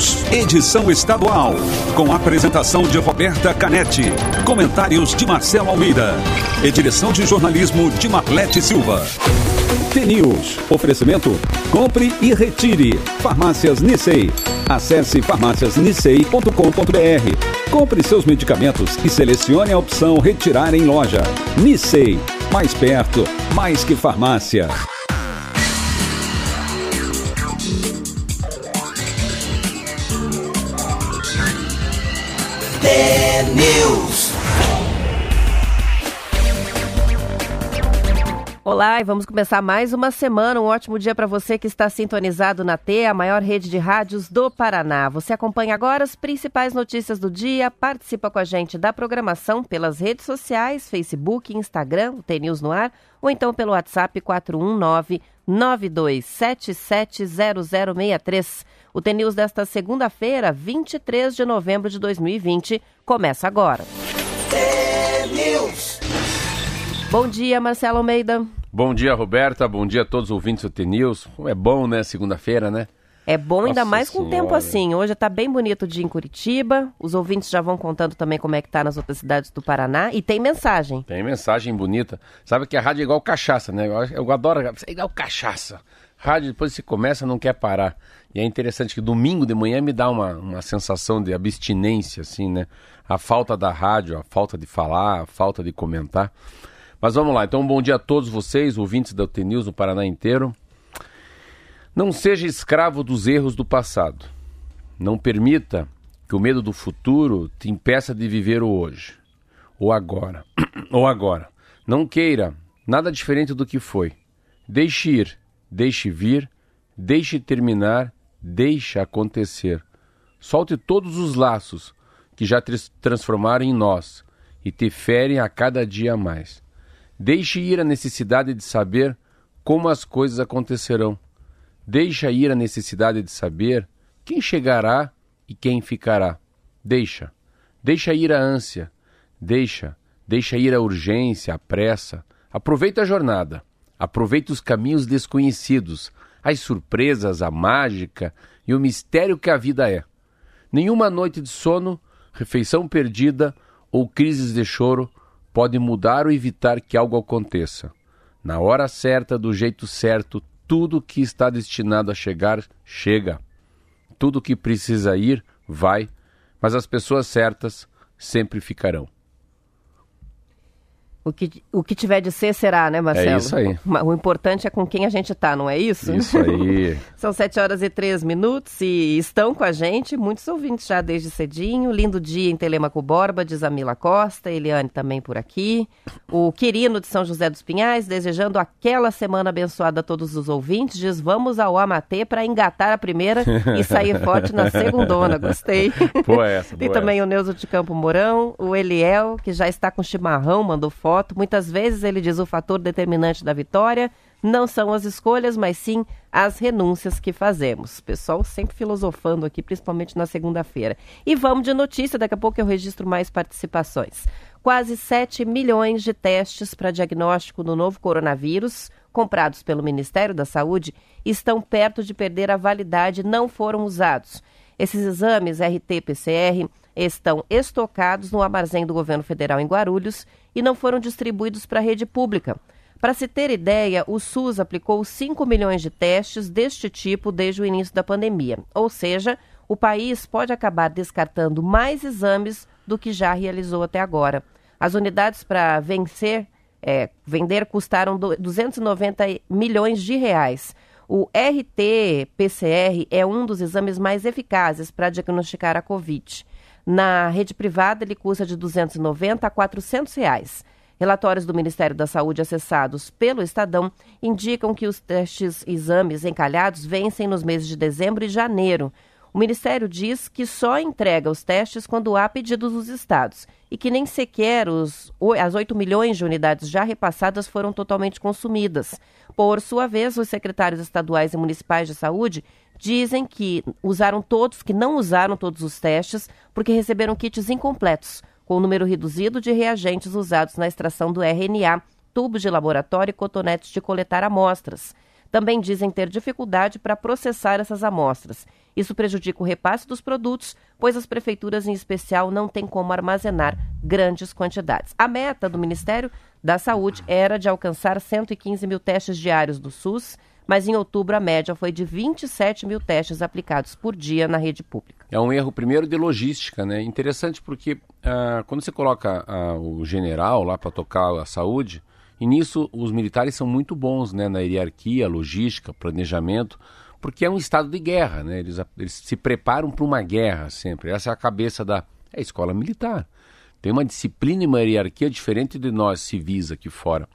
News, edição estadual, com apresentação de Roberta Canetti, comentários de Marcelo Almeida e direção de jornalismo de Marlete Silva. T-News, oferecimento, compre e retire. Farmácias Nissei. Acesse farmáciasnissei.com.br. Compre seus medicamentos e selecione a opção retirar em loja. Nissei, mais perto, mais que farmácia. T-News. Olá, e vamos começar mais uma semana. Um ótimo dia para você que está sintonizado na T, a maior rede de rádios do Paraná. Você acompanha agora as principais notícias do dia, participa com a gente da programação pelas redes sociais, Facebook, Instagram, o T News no ar, ou então pelo WhatsApp 419 92770063. O TNews desta segunda-feira, 23 de novembro de 2020, começa agora. Bom dia, Marcelo Almeida. Bom dia, Roberta. Bom dia a todos os ouvintes do TNews. É bom, né? Segunda-feira, né? É bom, ainda Nossa mais com Senhora. tempo assim. Hoje está bem bonito o dia em Curitiba. Os ouvintes já vão contando também como é que tá nas outras cidades do Paraná. E tem mensagem. Tem mensagem bonita. Sabe que a rádio é igual cachaça, né? Eu, eu adoro. É igual cachaça. Rádio, depois que começa, não quer parar. E é interessante que domingo de manhã me dá uma, uma sensação de abstinência, assim, né? A falta da rádio, a falta de falar, a falta de comentar. Mas vamos lá. Então, bom dia a todos vocês, ouvintes da UT News no Paraná inteiro. Não seja escravo dos erros do passado. Não permita que o medo do futuro te impeça de viver o hoje. Ou agora. Ou agora. Não queira nada diferente do que foi. Deixe ir, deixe vir, deixe terminar, deixe acontecer. Solte todos os laços que já te transformaram em nós e te ferem a cada dia mais. Deixe ir a necessidade de saber como as coisas acontecerão. Deixa ir a necessidade de saber quem chegará e quem ficará. Deixa. Deixa ir a ânsia. Deixa. Deixa ir a urgência, a pressa. Aproveita a jornada. Aproveita os caminhos desconhecidos, as surpresas, a mágica e o mistério que a vida é. Nenhuma noite de sono, refeição perdida ou crises de choro pode mudar ou evitar que algo aconteça. Na hora certa, do jeito certo, tudo que está destinado a chegar, chega. Tudo que precisa ir, vai, mas as pessoas certas sempre ficarão. O que, o que tiver de ser, será, né, Marcelo? É isso aí. Ma- O importante é com quem a gente tá, não é isso? Isso aí. São 7 horas e 3 minutos e estão com a gente muitos ouvintes já desde cedinho. Lindo dia em Telemaco Borba, diz a Mila Costa, Eliane também por aqui. O Quirino de São José dos Pinhais, desejando aquela semana abençoada a todos os ouvintes, diz vamos ao Amatê para engatar a primeira e sair forte na segundona. Gostei. Boa essa, Tem boa também o Neuso de Campo Mourão, o Eliel, que já está com chimarrão, mandou foto. Muitas vezes ele diz o fator determinante da vitória não são as escolhas, mas sim as renúncias que fazemos. Pessoal sempre filosofando aqui, principalmente na segunda-feira. E vamos de notícia, daqui a pouco eu registro mais participações. Quase 7 milhões de testes para diagnóstico do novo coronavírus, comprados pelo Ministério da Saúde, estão perto de perder a validade e não foram usados. Esses exames RT-PCR estão estocados no armazém do governo federal em Guarulhos e não foram distribuídos para a rede pública. Para se ter ideia, o SUS aplicou 5 milhões de testes deste tipo desde o início da pandemia. Ou seja, o país pode acabar descartando mais exames do que já realizou até agora. As unidades para vencer, é, vender custaram do- 290 milhões de reais. O RT-PCR é um dos exames mais eficazes para diagnosticar a Covid. Na rede privada, ele custa de 290 a 400 reais. Relatórios do Ministério da Saúde acessados pelo Estadão indicam que os testes exames encalhados vencem nos meses de dezembro e janeiro. O Ministério diz que só entrega os testes quando há pedidos dos estados e que nem sequer os, as 8 milhões de unidades já repassadas foram totalmente consumidas. Por sua vez, os secretários estaduais e municipais de saúde dizem que usaram todos, que não usaram todos os testes, porque receberam kits incompletos, com o número reduzido de reagentes usados na extração do RNA, tubos de laboratório e cotonetes de coletar amostras. também dizem ter dificuldade para processar essas amostras. Isso prejudica o repasse dos produtos, pois as prefeituras, em especial, não têm como armazenar grandes quantidades. A meta do Ministério da Saúde era de alcançar 115 mil testes diários do SUS, mas em outubro a média foi de 27 mil testes aplicados por dia na rede pública. É um erro, primeiro, de logística, né? Interessante porque ah, quando você coloca ah, o general lá para tocar a saúde, e nisso os militares são muito bons, né? Na hierarquia, logística, planejamento, porque é um estado de guerra, né? Eles, eles se preparam para uma guerra sempre. Essa é a cabeça da é escola militar. Tem uma disciplina e uma hierarquia diferente de nós civis aqui fora.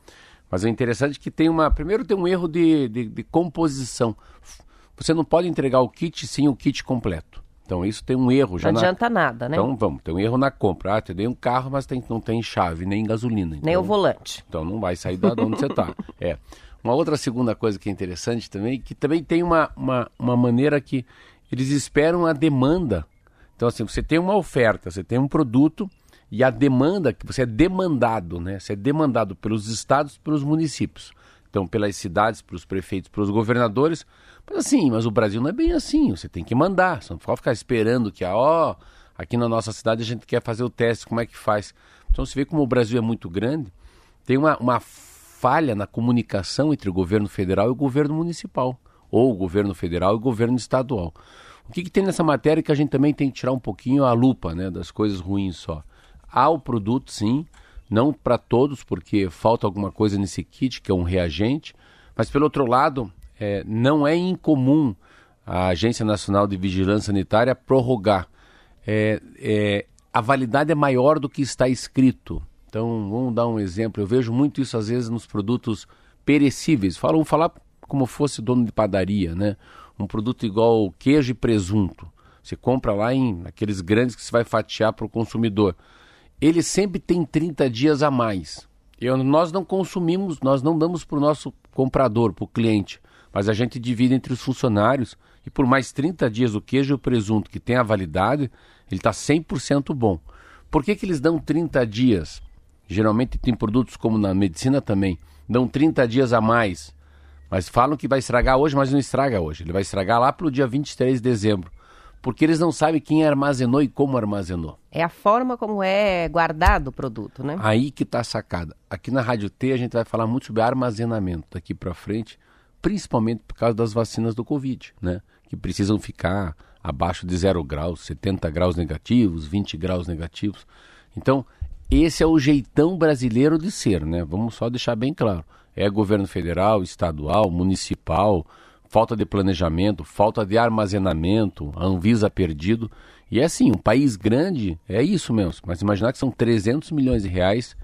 Mas é interessante que tem uma. Primeiro tem um erro de, de, de composição. Você não pode entregar o kit sem o kit completo. Então isso tem um erro já. Não adianta na... nada, né? Então vamos, tem um erro na compra. Ah, te dei um carro, mas tem, não tem chave, nem gasolina. Então, nem o volante. Então não vai sair da onde você está. É. Uma outra segunda coisa que é interessante também, que também tem uma, uma, uma maneira que eles esperam a demanda. Então, assim, você tem uma oferta, você tem um produto e a demanda, que você é demandado, né? Você é demandado pelos estados, pelos municípios. Então, pelas cidades, pelos prefeitos, pelos governadores. Mas assim, mas o Brasil não é bem assim. Você tem que mandar. Você não pode ficar esperando que, ó, aqui na nossa cidade a gente quer fazer o teste, como é que faz? Então, você vê como o Brasil é muito grande. Tem uma, uma falha na comunicação entre o governo federal e o governo municipal. Ou o governo federal e o governo estadual. O que, que tem nessa matéria que a gente também tem que tirar um pouquinho a lupa né, das coisas ruins só? Há o produto, sim, não para todos, porque falta alguma coisa nesse kit, que é um reagente, mas pelo outro lado, é, não é incomum a Agência Nacional de Vigilância Sanitária prorrogar. É, é, a validade é maior do que está escrito. Então, vamos dar um exemplo. Eu vejo muito isso às vezes nos produtos perecíveis. Falam, falar como fosse dono de padaria, né? Um produto igual queijo e presunto. Você compra lá em aqueles grandes que você vai fatiar para o consumidor ele sempre tem 30 dias a mais. Eu, nós não consumimos, nós não damos para o nosso comprador, para o cliente, mas a gente divide entre os funcionários e por mais 30 dias o queijo e o presunto que tem a validade, ele está 100% bom. Por que, que eles dão 30 dias? Geralmente tem produtos como na medicina também, dão 30 dias a mais, mas falam que vai estragar hoje, mas não estraga hoje. Ele vai estragar lá para o dia 23 de dezembro porque eles não sabem quem armazenou e como armazenou. É a forma como é guardado o produto, né? Aí que está a sacada. Aqui na Rádio T a gente vai falar muito sobre armazenamento daqui para frente, principalmente por causa das vacinas do Covid, né? Que precisam ficar abaixo de zero graus, 70 graus negativos, 20 graus negativos. Então, esse é o jeitão brasileiro de ser, né? Vamos só deixar bem claro. É governo federal, estadual, municipal, falta de planejamento, falta de armazenamento, a Anvisa perdido. E é assim, um país grande é isso mesmo. Mas imaginar que são 300 milhões de reais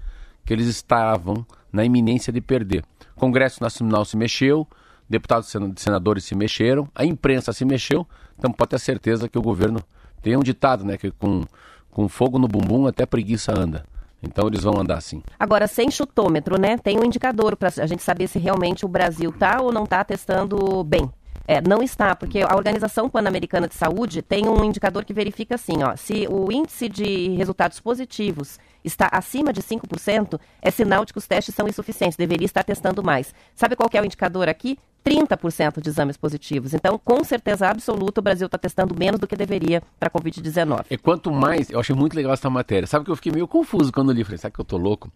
que eles estavam na iminência de perder. O Congresso Nacional se mexeu, deputados e senadores se mexeram, a imprensa se mexeu, então pode ter certeza que o governo tem um ditado, né, que com, com fogo no bumbum até preguiça anda. Então eles vão andar assim. Agora, sem chutômetro, né? Tem um indicador para a gente saber se realmente o Brasil está ou não está testando bem. É, não está, porque a Organização Pan-Americana de Saúde tem um indicador que verifica assim, ó, se o índice de resultados positivos está acima de 5%, é sinal de que os testes são insuficientes, deveria estar testando mais. Sabe qual é o indicador aqui? 30% de exames positivos. Então, com certeza absoluta, o Brasil está testando menos do que deveria para a Covid-19. E quanto mais, eu achei muito legal essa matéria. Sabe que eu fiquei meio confuso quando li, falei, sabe que eu tô louco?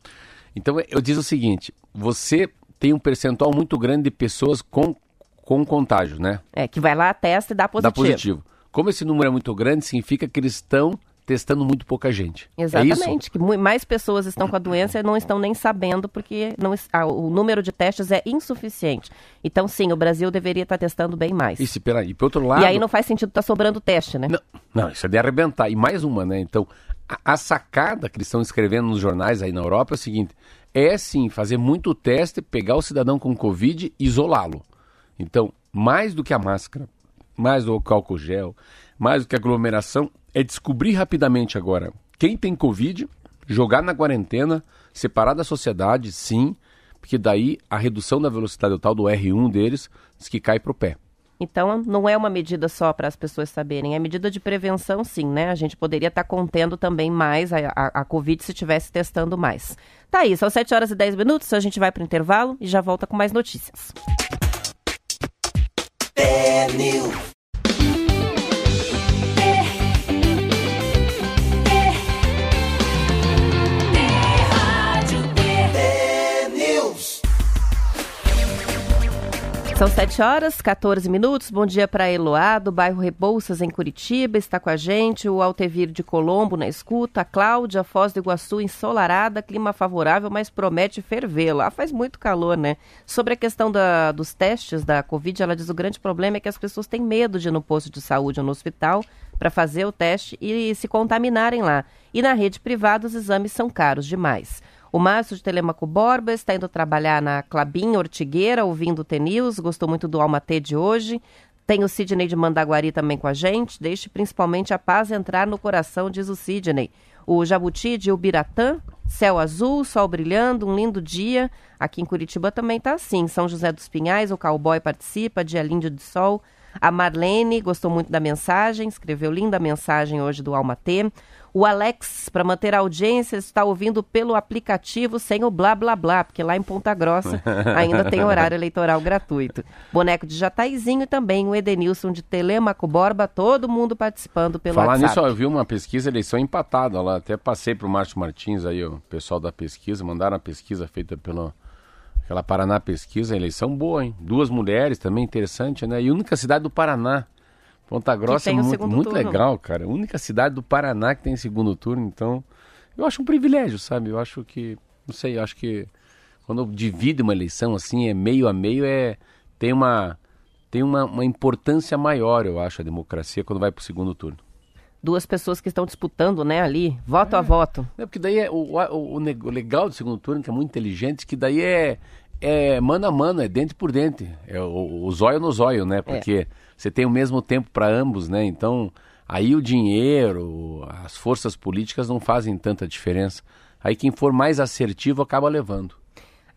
Então, eu diz o seguinte, você tem um percentual muito grande de pessoas com, com contágio, né? É, que vai lá, testa e dá positivo. Dá positivo. Como esse número é muito grande, significa que eles estão testando muito pouca gente. É Exatamente, é que mais pessoas estão com a doença e não estão nem sabendo porque não, ah, o número de testes é insuficiente. Então, sim, o Brasil deveria estar testando bem mais. Isso, pera, e por outro lado... E aí não faz sentido estar tá sobrando teste, né? Não, não, isso é de arrebentar. E mais uma, né? Então, a, a sacada que eles estão escrevendo nos jornais aí na Europa é o seguinte, é sim fazer muito teste, pegar o cidadão com Covid e isolá-lo. Então, mais do que a máscara, mais do que o álcool gel, mais do que a aglomeração, é descobrir rapidamente agora quem tem Covid, jogar na quarentena, separar da sociedade, sim, porque daí a redução da velocidade o tal do R1 deles diz que cai para o pé. Então, não é uma medida só para as pessoas saberem, é medida de prevenção, sim, né? A gente poderia estar tá contendo também mais a, a, a Covid se estivesse testando mais. Tá aí, são 7 horas e 10 minutos, a gente vai para o intervalo e já volta com mais notícias. T-News. T-News. São 7 horas, 14 minutos. Bom dia para Eloá, do bairro Rebouças, em Curitiba. Está com a gente o Altevir de Colombo na escuta. A Cláudia, Foz do Iguaçu, ensolarada, clima favorável, mas promete ferver. Lá faz muito calor, né? Sobre a questão da, dos testes da Covid, ela diz o grande problema é que as pessoas têm medo de ir no posto de saúde ou no hospital para fazer o teste e se contaminarem lá. E na rede privada, os exames são caros demais. O Márcio de Telemaco Borba está indo trabalhar na Clabin Ortigueira, ouvindo o T-News, gostou muito do Almatê de hoje. Tem o Sidney de Mandaguari também com a gente. Deixe principalmente a paz entrar no coração, diz o Sidney. O Jabuti de Ubiratã, céu azul, sol brilhando, um lindo dia. Aqui em Curitiba também está assim. São José dos Pinhais, o cowboy participa, dia lindo de sol. A Marlene gostou muito da mensagem, escreveu linda mensagem hoje do Almatê. O Alex, para manter a audiência, está ouvindo pelo aplicativo sem o blá blá blá, porque lá em Ponta Grossa ainda tem horário eleitoral gratuito. Boneco de Jataizinho e também o Edenilson de Telemaco Borba, todo mundo participando pelo Falar WhatsApp. nisso, ó, eu vi uma pesquisa, eleição empatada lá. Até passei pro Márcio Martins aí, o pessoal da pesquisa, mandaram a pesquisa feita pela aquela Paraná Pesquisa, eleição boa, hein? Duas mulheres também, interessante, né? E única cidade do Paraná. Ponta Grossa é o muito, muito legal, cara. Única cidade do Paraná que tem segundo turno, então eu acho um privilégio, sabe? Eu acho que, não sei, eu acho que quando divide uma eleição assim, é meio a meio, é tem uma tem uma, uma importância maior, eu acho, a democracia quando vai pro segundo turno. Duas pessoas que estão disputando, né, ali, voto a voto. É porque daí é o, o, o o legal do segundo turno, que é muito inteligente, que daí é, é mano a mano, é dente por dente. É o, o zóio no zóio, né? Porque você tem o mesmo tempo para ambos, né? Então, aí o dinheiro, as forças políticas não fazem tanta diferença. Aí quem for mais assertivo acaba levando.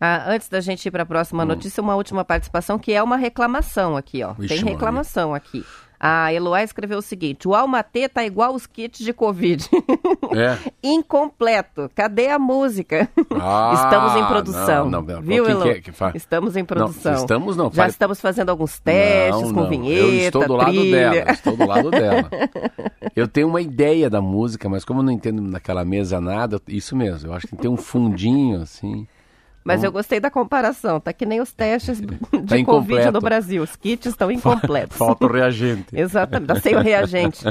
Ah, antes da gente ir para a próxima notícia, uma última participação que é uma reclamação aqui, ó. Vixe, Tem reclamação aqui. A Eloá escreveu o seguinte: o Almatê tá igual os kits de Covid. É. Incompleto. Cadê a música? Ah, estamos em produção. não, não, não. Viu, Elo? que é que faz? Estamos em produção. Não, estamos não, Já estamos fazendo alguns testes com vinheta, Eu estou do lado trilha. dela. Estou do lado dela. Eu tenho uma ideia da música, mas como eu não entendo naquela mesa nada, isso mesmo. Eu acho que tem um fundinho assim. Mas eu gostei da comparação. Tá que nem os testes de Covid incompleto. no Brasil. Os kits estão incompletos. Falta o reagente. Exatamente, tá sem o reagente.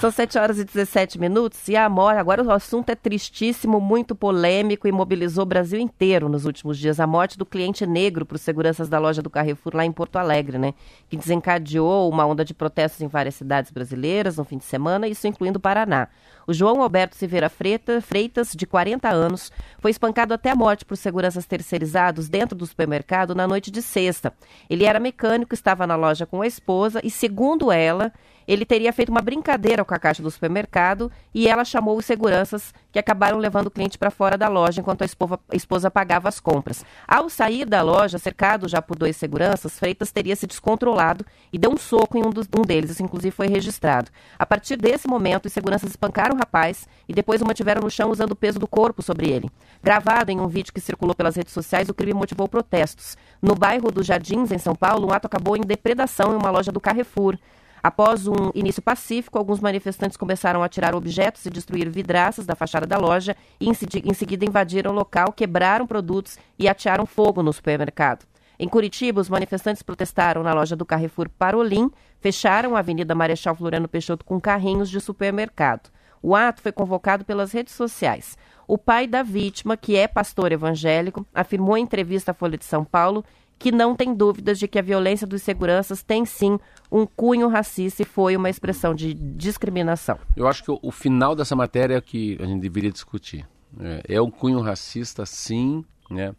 São 7 horas e 17 minutos e a morte, agora o assunto é tristíssimo, muito polêmico e mobilizou o Brasil inteiro nos últimos dias. A morte do cliente negro para os seguranças da loja do Carrefour lá em Porto Alegre, né? Que desencadeou uma onda de protestos em várias cidades brasileiras no fim de semana, isso incluindo o Paraná. O João Alberto Freita- Freitas, de 40 anos, foi espancado até a morte por seguranças terceirizados dentro do supermercado na noite de sexta. Ele era mecânico, estava na loja com a esposa e, segundo ela, ele teria feito uma brincadeira com a caixa do supermercado e ela chamou os seguranças que acabaram levando o cliente para fora da loja enquanto a esposa, pagava as compras. Ao sair da loja, cercado já por dois seguranças, Freitas teria se descontrolado e deu um soco em um, dos- um deles, isso inclusive foi registrado. A partir desse momento, os seguranças espancaram o rapaz e depois o mantiveram no chão usando o peso do corpo sobre ele. Gravado em um vídeo que circulou pelas redes sociais, o crime motivou protestos. No bairro dos Jardins, em São Paulo, um ato acabou em depredação em uma loja do Carrefour. Após um início pacífico, alguns manifestantes começaram a tirar objetos e destruir vidraças da fachada da loja e, em, seguida, invadiram o local, quebraram produtos e atearam fogo no supermercado. Em Curitiba, os manifestantes protestaram na loja do Carrefour Parolim, fecharam a Avenida Marechal Floriano Peixoto com carrinhos de supermercado. O ato foi convocado pelas redes sociais. O pai da vítima, que é pastor evangélico, afirmou em entrevista à Folha de São Paulo que não tem dúvidas de que a violência dos seguranças tem sim um cunho racista e foi uma expressão de discriminação. Eu acho que o, o final dessa matéria é o que a gente deveria discutir. É, é um cunho racista, sim, né?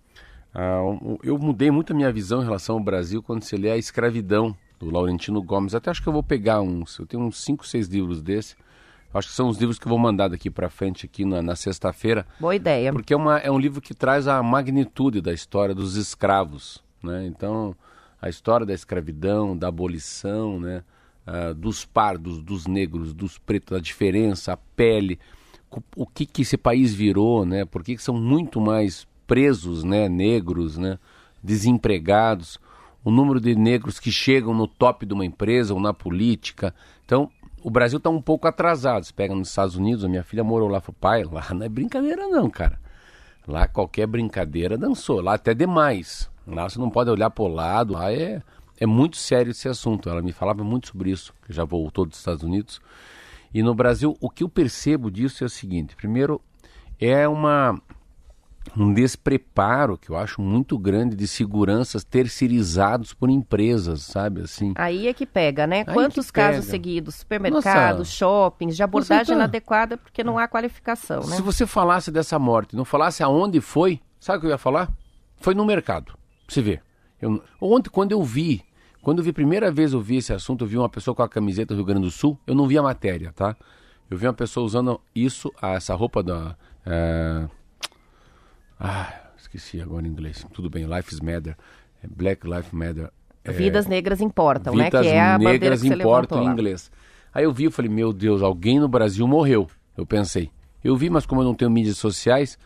Ah, eu mudei muito a minha visão em relação ao Brasil quando se lê a escravidão do Laurentino Gomes. Até acho que eu vou pegar uns, eu tenho uns 5, 6 livros desse. Acho que são os livros que eu vou mandar daqui para frente aqui na, na sexta-feira. Boa ideia. Porque é, uma, é um livro que traz a magnitude da história dos escravos, né? Então, a história da escravidão, da abolição, né? Ah, dos pardos, dos negros, dos pretos, a diferença, a pele, o que que esse país virou, né? Por que que são muito mais presos, né? Negros, né? Desempregados. o número de negros que chegam no top de uma empresa ou na política. Então, o Brasil está um pouco atrasado. Você pega nos Estados Unidos, a minha filha morou lá, falou, pai, lá não é brincadeira não, cara. Lá qualquer brincadeira dançou, lá até demais. Lá você não pode olhar para o lado, lá é, é muito sério esse assunto. Ela me falava muito sobre isso, que já voltou dos Estados Unidos. E no Brasil, o que eu percebo disso é o seguinte: primeiro, é uma um despreparo que eu acho muito grande de seguranças terceirizados por empresas, sabe assim. Aí é que pega, né? Aí Quantos casos pega. seguidos, supermercados, shoppings, de abordagem tá... inadequada porque não há qualificação, né? Se você falasse dessa morte, não falasse aonde foi, sabe o que eu ia falar? Foi no mercado. Você vê. Eu... Ontem, quando eu vi, quando eu vi primeira vez eu vi esse assunto, eu vi uma pessoa com a camiseta do Rio Grande do Sul, eu não vi a matéria, tá? Eu vi uma pessoa usando isso, essa roupa da... É ah, esqueci agora em inglês. Tudo bem, Life Matter. É Black Lives Matter. É... Vidas negras importam, Vidas né? Que é a negras que importam em inglês. Aí eu vi, eu falei, meu Deus, alguém no Brasil morreu. Eu pensei. Eu vi, mas como eu não tenho mídias sociais,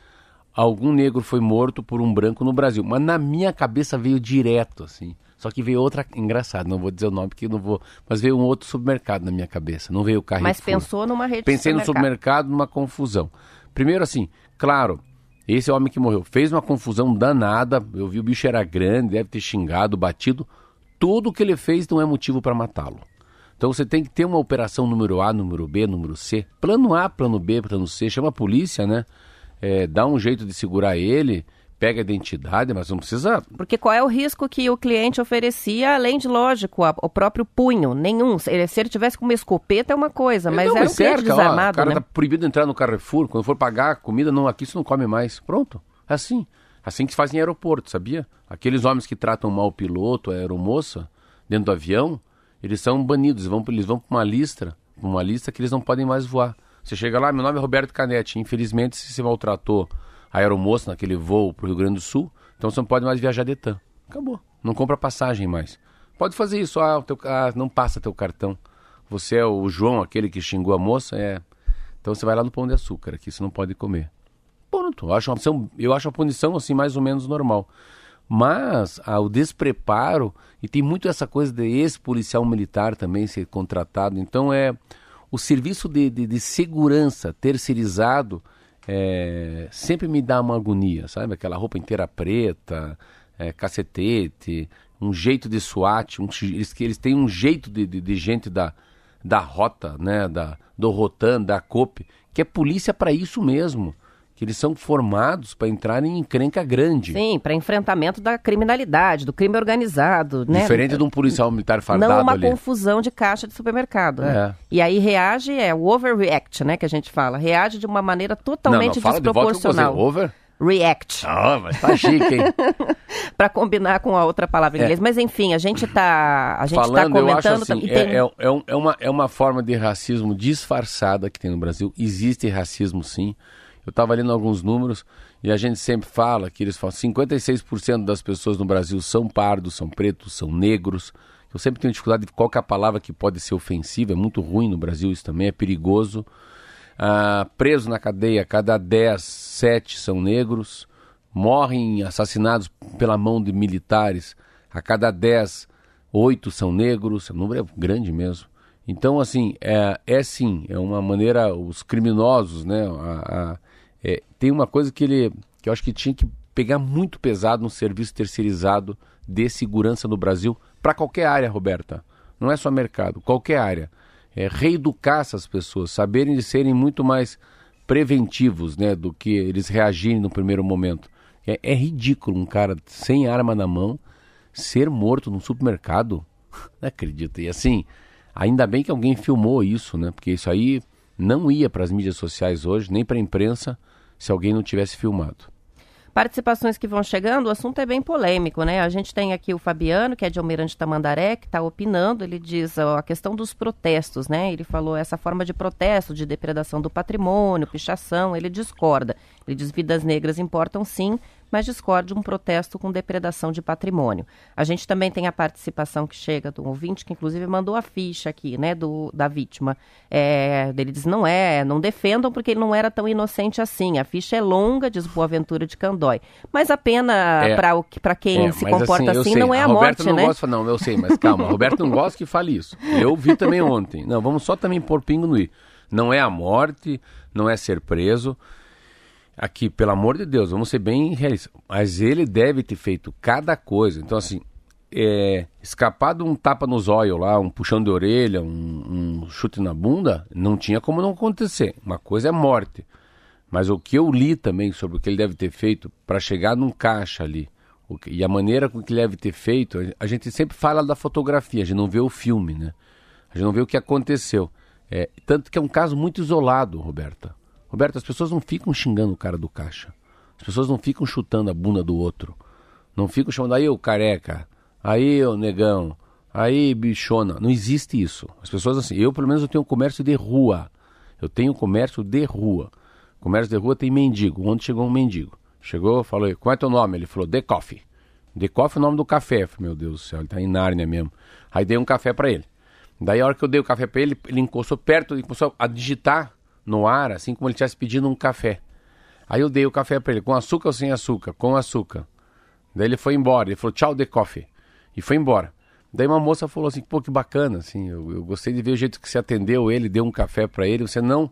algum negro foi morto por um branco no Brasil. Mas na minha cabeça veio direto, assim. Só que veio outra. Engraçado, não vou dizer o nome porque não vou. Mas veio um outro supermercado na minha cabeça. Não veio o Carrefour. Mas pensou numa rede Pensei no supermercado, numa confusão. Primeiro, assim, claro, esse homem que morreu fez uma confusão danada. Eu vi o bicho era grande, deve ter xingado, batido. Tudo que ele fez não é motivo para matá-lo. Então você tem que ter uma operação número A, número B, número C. Plano A, plano B, plano C. Chama a polícia, né? É, dá um jeito de segurar ele pega a identidade, mas não precisa. Porque qual é o risco que o cliente oferecia, além de, lógico, a, o próprio punho? Nenhum. Se ele, se ele tivesse com uma escopeta é uma coisa, mas não, era um cliente desarmado. Ó, o cara né? tá proibido de entrar no Carrefour, quando for pagar a comida, não, aqui você não come mais. Pronto. É assim. Assim que se faz em aeroporto, sabia? Aqueles homens que tratam mal o piloto, a aeromoça, dentro do avião, eles são banidos, vão, eles vão para uma lista, uma lista que eles não podem mais voar. Você chega lá, meu nome é Roberto Canete, infelizmente se você maltratou a aeromoça naquele voo para o Rio Grande do Sul, então você não pode mais viajar de TAM. Acabou. Não compra passagem mais. Pode fazer isso, ah, teu, ah, não passa teu cartão. Você é o João, aquele que xingou a moça, é. Então você vai lá no Pão de Açúcar, aqui você não pode comer. Ponto. Eu acho, uma, eu acho a punição assim mais ou menos normal. Mas ah, o despreparo, e tem muito essa coisa de ex-policial militar também ser contratado. Então é o serviço de, de, de segurança terceirizado é, sempre me dá uma agonia, sabe? Aquela roupa inteira preta, é, cacetete, um jeito de SWAT, um, eles, eles têm um jeito de, de, de, gente da, da rota, né? Da, do Rotan, da COP, que é polícia para isso mesmo que eles são formados para entrarem em encrenca grande. Sim, para enfrentamento da criminalidade, do crime organizado, né? Diferente de um policial militar fardado Não uma ali. confusão de caixa de supermercado. Né? É. E aí reage, é o overreact, né, que a gente fala. Reage de uma maneira totalmente não, não, fala desproporcional. De volta over? React. Ah, mas tá chique, hein? para combinar com a outra palavra em é. inglês. Mas enfim, a gente tá, a gente tá Falando, tá comentando... Assim, é, tem... é, é, é, uma, é uma forma de racismo disfarçada que tem no Brasil. Existe racismo, sim. Eu estava lendo alguns números e a gente sempre fala que eles falam 56% das pessoas no Brasil são pardos, são pretos, são negros. Eu sempre tenho dificuldade de qual é a palavra que pode ser ofensiva, é muito ruim no Brasil isso também, é perigoso. Ah, preso na cadeia, cada 10, 7 são negros. Morrem assassinados pela mão de militares, a cada 10, 8 são negros. O número é grande mesmo. Então, assim, é, é sim, é uma maneira, os criminosos, né, a, a é, tem uma coisa que ele que eu acho que tinha que pegar muito pesado no serviço terceirizado de segurança no Brasil para qualquer área, Roberta. Não é só mercado, qualquer área. É reeducar essas pessoas, saberem de serem muito mais preventivos, né, do que eles reagirem no primeiro momento. É, é ridículo um cara sem arma na mão ser morto num supermercado. Não acredito. E assim, ainda bem que alguém filmou isso, né? Porque isso aí não ia para as mídias sociais hoje, nem para a imprensa se alguém não tivesse filmado. Participações que vão chegando, o assunto é bem polêmico, né? A gente tem aqui o Fabiano, que é de Almirante Tamandaré, que está opinando. Ele diz ó, a questão dos protestos, né? Ele falou essa forma de protesto, de depredação do patrimônio, pichação, ele discorda. Ele diz vidas negras importam sim, mas discorde um protesto com depredação de patrimônio. A gente também tem a participação que chega do ouvinte, que inclusive mandou a ficha aqui, né, do, da vítima. É, ele diz, não é, não defendam porque ele não era tão inocente assim. A ficha é longa, diz Boaventura de Candói. Mas a pena é, para quem é, se comporta assim, assim não é a, a Roberto morte, não né? Gosta, não, eu sei, mas calma, Roberto não gosta que fale isso. Eu vi também ontem. Não, vamos só também pôr pingo no i. Não é a morte, não é ser preso aqui, pelo amor de Deus, vamos ser bem realistas. Mas ele deve ter feito cada coisa. Então, assim, é, escapar de um tapa nos olhos lá, um puxão de orelha, um, um, chute na bunda, não tinha como não acontecer. Uma coisa é morte. Mas o que eu li também sobre o que ele deve ter feito para chegar num caixa ali, que, e a maneira com que ele deve ter feito, a gente sempre fala da fotografia, a gente não vê o filme, né? A gente não vê o que aconteceu. É, tanto que é um caso muito isolado, Roberta. Roberto, as pessoas não ficam xingando o cara do caixa. As pessoas não ficam chutando a bunda do outro. Não ficam chamando aí o careca, aí o negão, aí bichona. Não existe isso. As pessoas assim, eu pelo menos eu tenho um comércio de rua. Eu tenho um comércio de rua. Comércio de rua tem mendigo. Ontem chegou um mendigo. Chegou, falou, qual é teu nome? Ele falou, The Coffee. The Coffee é o nome do café. Falei, meu Deus do céu, ele tá em Nárnia mesmo. Aí dei um café para ele. Daí a hora que eu dei o café para ele, ele encostou perto e começou a digitar no ar, assim como ele estivesse pedindo um café. Aí eu dei o café para ele, com açúcar ou sem açúcar? Com açúcar. Daí ele foi embora, ele falou tchau de coffee. E foi embora. Daí uma moça falou assim, pô, que bacana, assim, eu, eu gostei de ver o jeito que você atendeu ele, deu um café para ele, você não,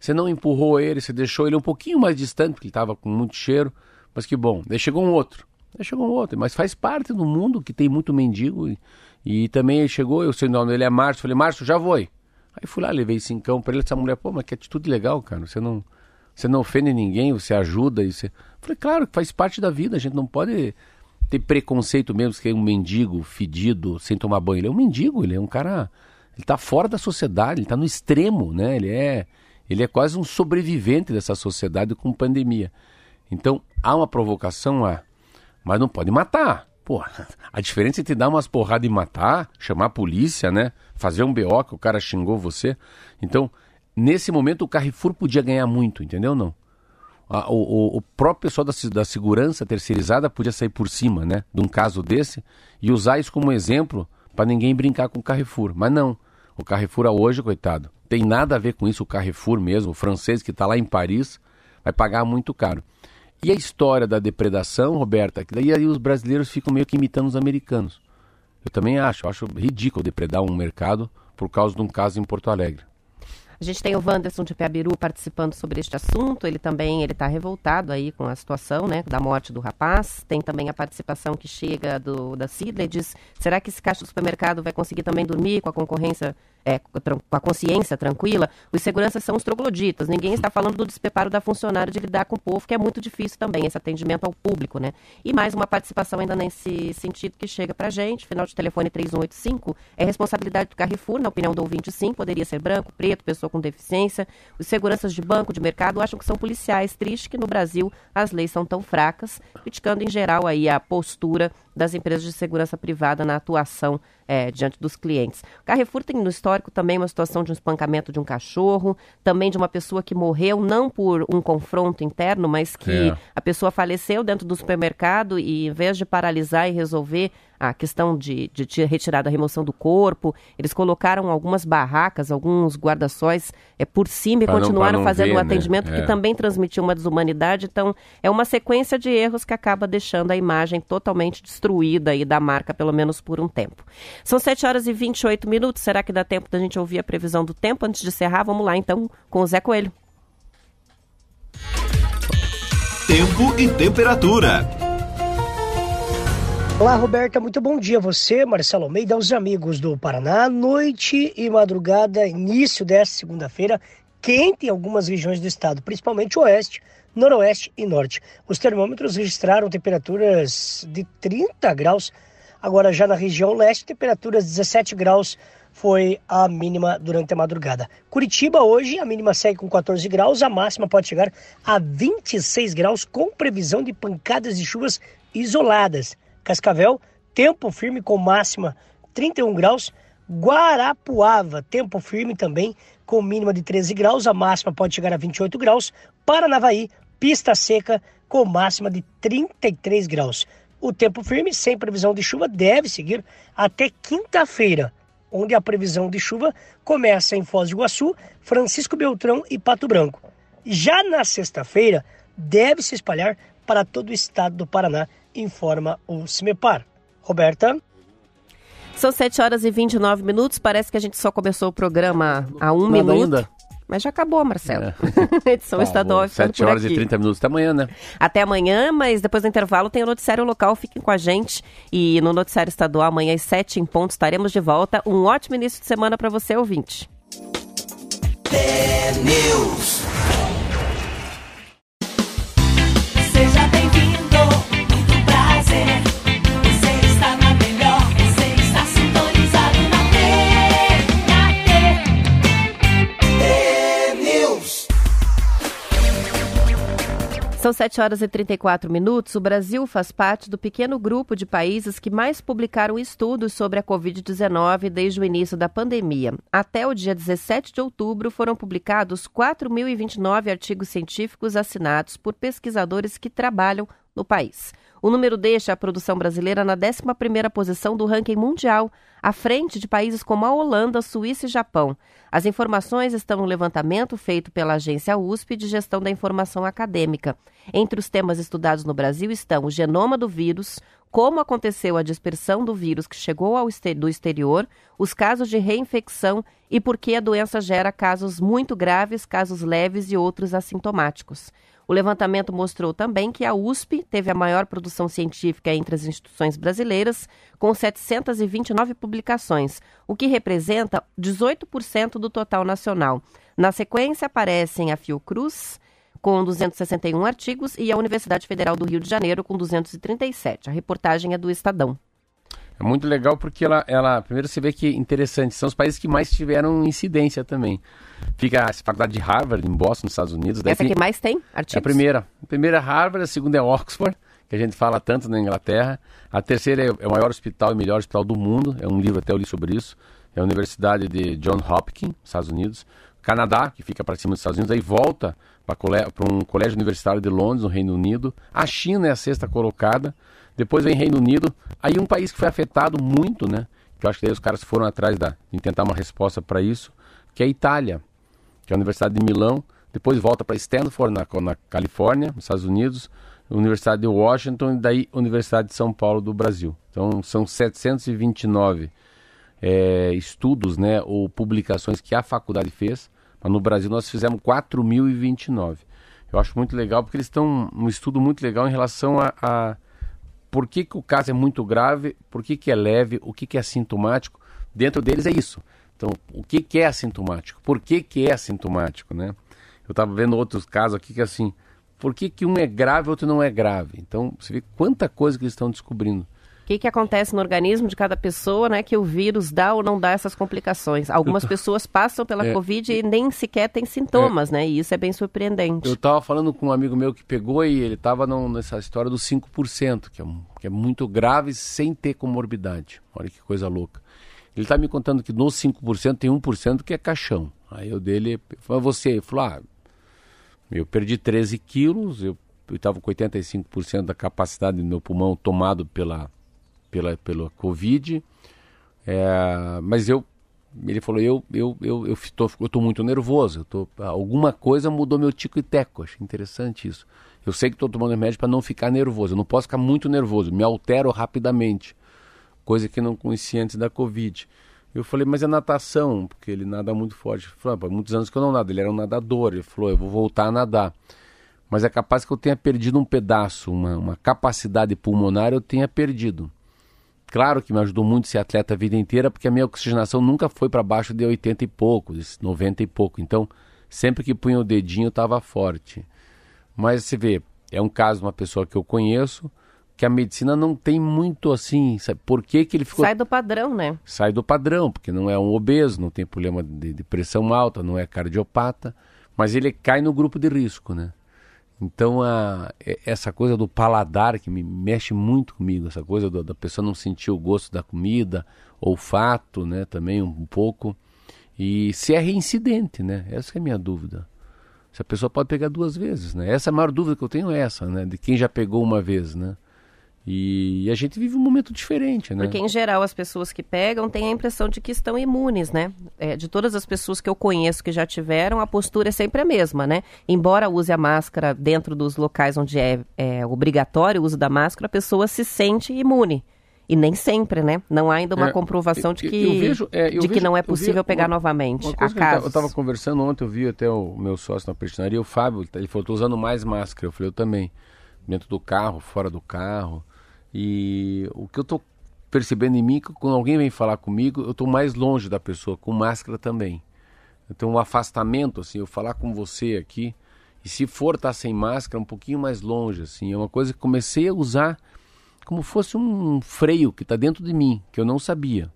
você não empurrou ele, você deixou ele um pouquinho mais distante, porque ele estava com muito cheiro, mas que bom. Daí chegou um outro, daí chegou um outro, mas faz parte do mundo que tem muito mendigo, e, e também ele chegou, eu sei o nome dele é Márcio, falei, Márcio, já vou aí. Aí fui lá, levei cincão pra ele, essa mulher, pô, mas que atitude legal, cara. Você não, você não ofende ninguém, você ajuda. E você... Falei, claro, faz parte da vida, a gente não pode ter preconceito mesmo que é um mendigo fedido, sem tomar banho. Ele é um mendigo, ele é um cara. Ele tá fora da sociedade, ele tá no extremo, né? Ele é, ele é quase um sobrevivente dessa sociedade com pandemia. Então, há uma provocação lá, mas não pode matar. Pô, a diferença entre dar umas porradas e matar, chamar a polícia, né? Fazer um BO que o cara xingou você. Então, nesse momento o Carrefour podia ganhar muito, entendeu não? o, o, o, próprio pessoal da, da segurança terceirizada podia sair por cima, né? De um caso desse e usar isso como exemplo para ninguém brincar com o Carrefour. Mas não. O Carrefour hoje, coitado, tem nada a ver com isso. O Carrefour mesmo, o francês que está lá em Paris, vai pagar muito caro. E a história da depredação, Roberta, que daí aí os brasileiros ficam meio que imitando os americanos. Eu também acho, eu acho ridículo depredar um mercado por causa de um caso em Porto Alegre. A gente tem o Wanderson de Piabiru participando sobre este assunto. Ele também ele está revoltado aí com a situação né, da morte do rapaz. Tem também a participação que chega do, da e diz: será que esse caixa do supermercado vai conseguir também dormir com a concorrência é, com a consciência tranquila, os seguranças são os trogloditas. Ninguém está falando do despreparo da funcionária de lidar com o povo, que é muito difícil também, esse atendimento ao público, né? E mais uma participação ainda nesse sentido que chega pra gente, final de telefone 3185, é responsabilidade do Carrefour, na opinião do ouvinte, sim, poderia ser branco, preto, pessoa com deficiência. Os seguranças de banco, de mercado, acham que são policiais. Triste que no Brasil as leis são tão fracas, criticando em geral aí a postura das empresas de segurança privada na atuação é, diante dos clientes. O Carrefour tem no histórico também uma situação de um espancamento de um cachorro, também de uma pessoa que morreu não por um confronto interno, mas que é. a pessoa faleceu dentro do supermercado e em vez de paralisar e resolver a questão de, de retirada, a remoção do corpo. Eles colocaram algumas barracas, alguns guarda-sóis é, por cima pra e continuaram fazendo o um atendimento né? que é. também transmitiu uma desumanidade. Então, é uma sequência de erros que acaba deixando a imagem totalmente destruída aí da marca, pelo menos por um tempo. São 7 horas e 28 minutos. Será que dá tempo da gente ouvir a previsão do tempo antes de encerrar? Vamos lá, então, com o Zé Coelho. Tempo e temperatura. Olá, Roberta, muito bom dia a você, Marcelo Almeida, aos amigos do Paraná. Noite e madrugada, início desta segunda-feira, quente em algumas regiões do estado, principalmente oeste, noroeste e norte. Os termômetros registraram temperaturas de 30 graus. Agora, já na região leste, temperaturas 17 graus foi a mínima durante a madrugada. Curitiba hoje, a mínima segue com 14 graus, a máxima pode chegar a 26 graus, com previsão de pancadas de chuvas isoladas. Cascavel, tempo firme com máxima 31 graus. Guarapuava, tempo firme também com mínima de 13 graus, a máxima pode chegar a 28 graus. Paranavaí, pista seca com máxima de 33 graus. O tempo firme, sem previsão de chuva, deve seguir até quinta-feira, onde a previsão de chuva começa em Foz do Iguaçu, Francisco Beltrão e Pato Branco. Já na sexta-feira, deve se espalhar para todo o estado do Paraná, informa o CIMEPAR. Roberta? São 7 horas e 29 minutos. Parece que a gente só começou o programa há um Nada minuto. ainda. Mas já acabou, Marcelo. É. Edição estadual vai ficando 7 por horas aqui. e 30 minutos. Até amanhã, né? Até amanhã, mas depois do intervalo tem o noticiário local. Fiquem com a gente. E no noticiário estadual, amanhã às 7 em ponto, estaremos de volta. Um ótimo início de semana para você, ouvinte. News. São 7 horas e 34 minutos. O Brasil faz parte do pequeno grupo de países que mais publicaram estudos sobre a Covid-19 desde o início da pandemia. Até o dia 17 de outubro, foram publicados 4.029 artigos científicos assinados por pesquisadores que trabalham no país. O número deixa a produção brasileira na 11ª posição do ranking mundial, à frente de países como a Holanda, Suíça e Japão. As informações estão no levantamento feito pela agência USP de Gestão da Informação Acadêmica. Entre os temas estudados no Brasil estão o genoma do vírus, como aconteceu a dispersão do vírus que chegou ao exter do exterior, os casos de reinfecção e por que a doença gera casos muito graves, casos leves e outros assintomáticos. O levantamento mostrou também que a USP teve a maior produção científica entre as instituições brasileiras, com 729 publicações, o que representa 18% do total nacional. Na sequência, aparecem a Fiocruz, com 261 artigos, e a Universidade Federal do Rio de Janeiro, com 237. A reportagem é do Estadão. É muito legal porque ela, ela primeiro você vê que é interessante, são os países que mais tiveram incidência também. Fica a faculdade de Harvard, em Boston, nos Estados Unidos. Essa tem- que mais tem É artigos? a primeira. A primeira é Harvard, a segunda é Oxford, que a gente fala tanto na Inglaterra. A terceira é, é o maior hospital e melhor hospital do mundo. É um livro até eu li sobre isso. É a Universidade de John Hopkins, Estados Unidos. Canadá, que fica para cima dos Estados Unidos, aí volta para um colégio universitário de Londres, no Reino Unido. A China é a sexta colocada. Depois vem Reino Unido. Aí um país que foi afetado muito, né? Que eu acho que daí os caras foram atrás da, de tentar uma resposta para isso, que é a Itália que é a Universidade de Milão, depois volta para Stanford, na, na Califórnia, nos Estados Unidos, Universidade de Washington e daí Universidade de São Paulo do Brasil. Então são 729 é, estudos né, ou publicações que a faculdade fez, mas no Brasil nós fizemos 4.029. Eu acho muito legal porque eles estão um estudo muito legal em relação a, a por que, que o caso é muito grave, por que, que é leve, o que, que é sintomático. Dentro deles é isso. Então, o que, que é assintomático? Por que, que é assintomático, né? Eu estava vendo outros casos aqui que assim, por que, que um é grave e outro não é grave? Então, você vê quanta coisa que eles estão descobrindo. O que, que acontece no organismo de cada pessoa, né? Que o vírus dá ou não dá essas complicações. Algumas pessoas passam pela É. Covid e nem sequer têm sintomas, né? E isso é bem surpreendente. Eu estava falando com um amigo meu que pegou e ele estava nessa história dos 5%, que é, que é muito grave sem ter comorbidade. Olha que coisa louca. Ele está me contando que nos 5% tem 1% que é caixão. Aí eu dele, falou, você? Ele falou, ah, eu perdi 13 quilos, eu estava com 85% da capacidade do meu pulmão tomado pela, pela, pela Covid, é, mas eu, ele falou, eu eu eu eu tô, eu tô muito nervoso, eu tô, alguma coisa mudou meu tico e teco, achei interessante isso. Eu sei que estou tomando remédio para não ficar nervoso, eu não posso ficar muito nervoso, me altero rapidamente, coisa que não conhecia antes da Covid. Eu falei, mas é natação, porque ele nada muito forte. Ele falou, "Ah, muitos anos que eu não nado, ele era um nadador, ele falou, eu vou voltar a nadar. Mas é capaz que eu tenha perdido um pedaço, uma, uma capacidade pulmonar eu tenha perdido. Claro que me ajudou muito ser atleta a vida inteira, porque a minha oxigenação nunca foi para baixo de 80 e pouco, de 90 e pouco. Então, sempre que punha o dedinho, estava forte. Mas você vê, é um caso de uma pessoa que eu conheço, que a medicina não tem muito assim, sabe? Por que, que ele ficou Sai do padrão, né? sai do padrão, porque não é um obeso, não tem problema de, de pressão alta, não é cardiopata, mas ele cai no grupo de risco, né? Então, a, essa coisa do paladar que me mexe muito comigo, essa coisa do- da pessoa não sentir o gosto da comida, olfato, né, também um, pouco, e se é reincidente, né? Essa é a minha dúvida. Se a pessoa pode pegar duas vezes, né? Essa é a maior dúvida que eu tenho é essa, né? De quem já pegou uma vez, né? E a gente vive um momento diferente, né? Porque, em geral, as pessoas que pegam têm a impressão de que estão imunes, né? É, de todas as pessoas que eu conheço que já tiveram, a postura é sempre a mesma, né? Embora use a máscara dentro dos locais onde é, é obrigatório o uso da máscara, a pessoa se sente imune. E nem sempre, né? Não há ainda uma É, comprovação de que, vejo- é, de que vejo- não é possível pegar uma- novamente. Uma coisa eu estava conversando ontem, eu vi até o meu sócio na prestinaria, o Fábio, ele falou, tô usando mais máscara. Eu falei, eu também. Dentro do carro, fora do carro. E o que eu tô percebendo em mim, é quando alguém vem falar comigo, eu tô mais longe da pessoa, com máscara também. Então um afastamento, assim, eu falar com você aqui, e se for estar sem máscara, um pouquinho mais longe, assim. É uma coisa que comecei a usar como fosse um freio que está dentro de mim, que eu não sabia.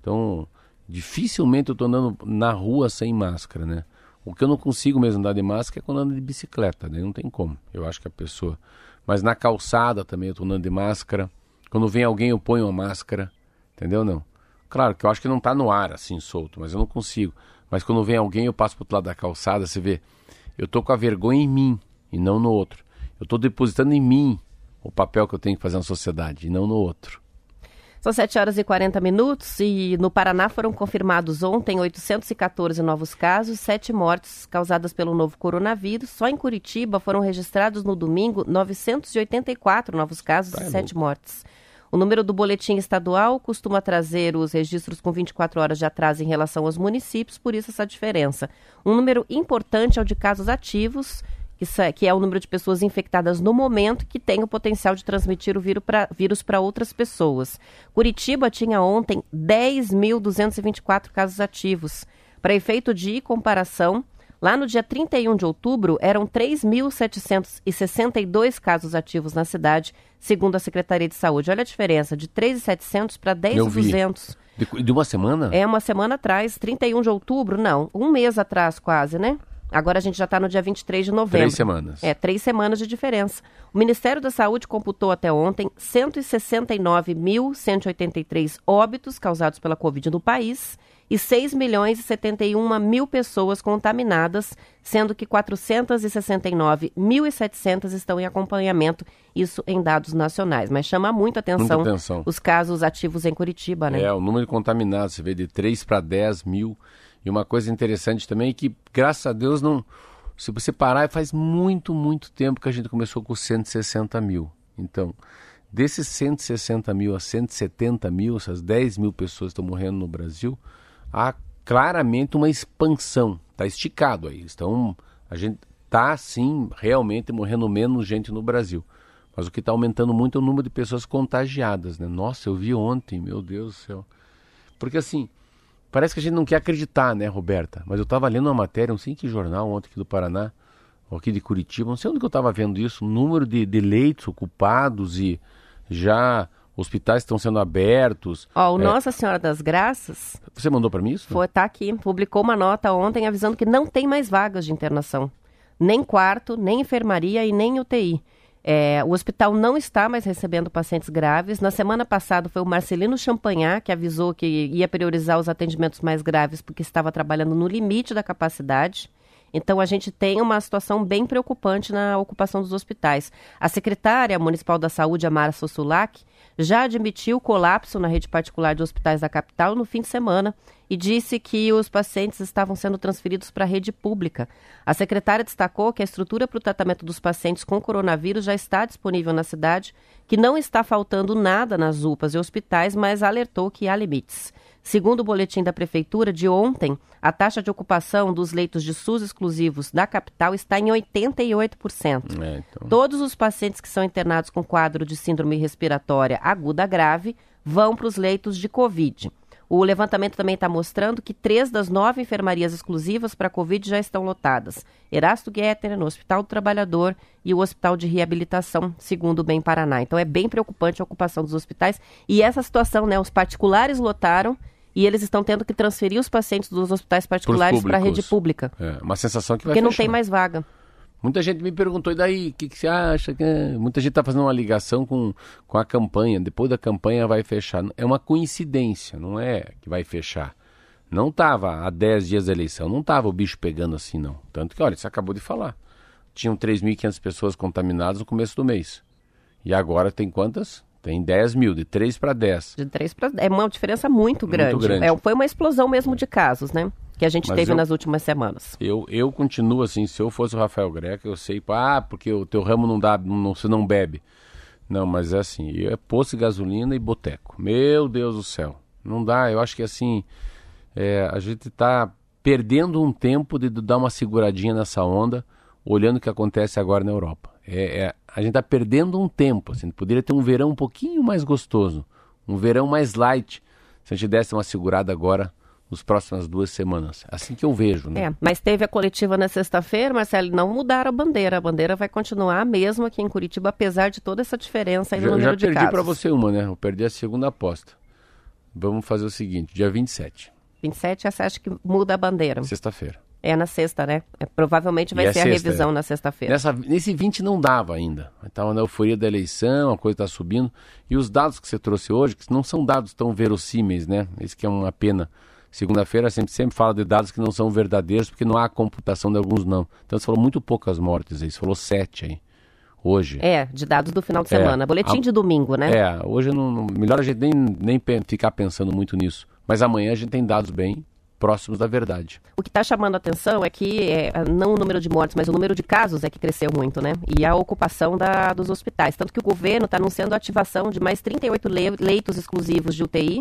Então, dificilmente eu estou andando na rua sem máscara, né? O que eu não consigo mesmo andar de máscara é quando ando de bicicleta, né? Não tem como. Eu acho que a pessoa. Mas na calçada também eu estou andando de máscara. Quando vem alguém eu ponho uma máscara, entendeu? Não. Claro que eu acho que não está no ar assim solto, mas eu não consigo. Mas quando vem alguém eu passo pro outro lado da calçada, você vê. Eu tô com a vergonha em mim e não no outro. Eu estou depositando em mim o papel que eu tenho que fazer na sociedade e não no outro. São 7 horas e 40 minutos e no Paraná foram confirmados ontem 814 novos casos, 7 mortes causadas pelo novo coronavírus. Só em Curitiba foram registrados no domingo 984 novos casos Tá e 7 mortes. O número do boletim estadual costuma trazer os registros com 24 horas de atraso em relação aos municípios, por isso essa diferença. Um número importante é o de casos ativos, que sa- que é o número de pessoas infectadas no momento que tem o potencial de transmitir o vírus para outras pessoas. Curitiba tinha ontem 10.224 casos ativos. Para efeito de comparação, lá no dia 31 de outubro eram 3.762 casos ativos na cidade, segundo a Secretaria de Saúde. Olha a diferença, de 3.700 para Eu vi. 10.200. De, de uma semana? É uma semana atrás, 31 de outubro, não, um mês atrás quase, né? Agora a gente já está no dia 23 de novembro. Três semanas. É, três semanas de diferença. O Ministério da Saúde computou até ontem 169.183 óbitos causados pela Covid no país e 6 milhões e 71 mil pessoas contaminadas, sendo que 469.700 estão em acompanhamento, isso em dados nacionais. Mas chama muito atenção, Muita atenção. os casos ativos em Curitiba, né? É, o número de contaminados, você vê de 3 para 10 mil. E uma coisa interessante também é que, graças a Deus, não. Se você parar, faz muito, muito tempo que a gente começou com 160 mil. Então, desses 160 mil a 170 mil, essas 10 mil pessoas estão morrendo no Brasil, há claramente uma expansão. Está esticado aí. Então, a gente está, sim, realmente morrendo menos gente no Brasil. Mas o que está aumentando muito é o número de pessoas contagiadas, né? Nossa, eu vi ontem, meu Deus do céu. Porque assim, parece que a gente não quer acreditar, né, Roberta? Mas eu estava lendo uma matéria, não sei em que jornal, ontem aqui do Paraná, ou aqui de Curitiba, não sei onde que eu estava vendo isso, o número de, de leitos ocupados e já hospitais estão sendo abertos. Ó, o É, Nossa Senhora das Graças Você mandou para mim isso? Foi, tá aqui, publicou uma nota ontem avisando que não tem mais vagas de internação. Nem quarto, nem enfermaria e nem UTI. É, o hospital não está mais recebendo pacientes graves. Na semana passada foi o Marcelino Champagnat que avisou que ia priorizar os atendimentos mais graves porque estava trabalhando no limite da capacidade. Então a gente tem uma situação bem preocupante na ocupação dos hospitais. A secretária municipal da Saúde, Amara Sossulac, já admitiu colapso na rede particular de hospitais da capital no fim de semana e disse que os pacientes estavam sendo transferidos para a rede pública. A secretária destacou que a estrutura para o tratamento dos pacientes com coronavírus já está disponível na cidade, que não está faltando nada nas UPAs e hospitais, mas alertou que há limites. Segundo o boletim da Prefeitura de ontem, a taxa de ocupação dos leitos de SUS exclusivos da capital está em 88%. É, então. Todos os pacientes que são internados com quadro de síndrome respiratória aguda grave vão para os leitos de Covid. O levantamento também está mostrando que três das nove enfermarias exclusivas para Covid já estão lotadas. Erasto Guetter, no Hospital do Trabalhador e o Hospital de Reabilitação, segundo o Bem Paraná. Então é bem preocupante a ocupação dos hospitais. E essa situação, né? Os particulares lotaram e eles estão tendo que transferir os pacientes dos hospitais particulares para a rede pública. É, uma sensação que vai Porque não tem mais vaga. Muita gente me perguntou, e daí, o que, que você acha? que é?" Muita gente está fazendo uma ligação com, com a campanha. Depois da campanha vai fechar. É uma coincidência, não é que vai fechar. Não estava há 10 dias da eleição, não estava o bicho pegando assim, não. Tanto que, olha, você acabou de falar. Tinham 3.500 pessoas contaminadas no começo do mês. E agora tem quantas? Tem 10 mil, de 3 para 10. De 3 para É uma diferença muito grande. grande. É, foi uma explosão mesmo de casos, né? Que a gente Mas teve eu- nas últimas semanas. Eu, eu continuo assim, se eu fosse o Rafael Greca, eu sei, ah, porque o teu ramo não dá, não, você não bebe. Não, mas é assim, é posto de gasolina e boteco. Meu Deus do céu. Não dá, eu acho que assim, é, a gente está perdendo um tempo de dar uma seguradinha nessa onda, olhando o que acontece agora na Europa. É, é, a gente está perdendo um tempo, assim, poderia ter um verão um pouquinho mais gostoso, um verão mais light, se a gente desse uma segurada agora nas próximas duas semanas. Assim que eu vejo, né? É, mas teve a coletiva na sexta-feira, Marcelo, não mudaram a bandeira. A bandeira vai continuar a mesma aqui em Curitiba, apesar de toda essa diferença aí no Já, número já de perdi casos. para você uma, né? Eu perdi a segunda aposta. Vamos fazer o seguinte, dia 27, 27, você acha que muda a bandeira? sexta-feira. É na sexta, né? É, provavelmente vai E é ser a sexta, revisão é. na sexta-feira. Nesse 20 não dava ainda. Estava na euforia da eleição, a coisa está subindo. E os dados que você trouxe hoje, que não são dados tão verossímeis, né? Isso que é uma pena. Segunda-feira a gente sempre fala de dados que não são verdadeiros, porque não há computação de alguns não. Então você falou muito poucas mortes aí, você falou sete aí. Hoje. É, de dados do final de É. semana. Boletim A- de domingo, né? É, hoje não, melhor a gente nem, nem ficar pensando muito nisso. Mas amanhã a gente tem dados bem próximos da verdade. O que está chamando a atenção é que é, não o número de mortes, mas o número de casos é que cresceu muito, né? E a ocupação da- dos hospitais. Tanto que o governo está anunciando a ativação de mais 38 le- leitos exclusivos de UTI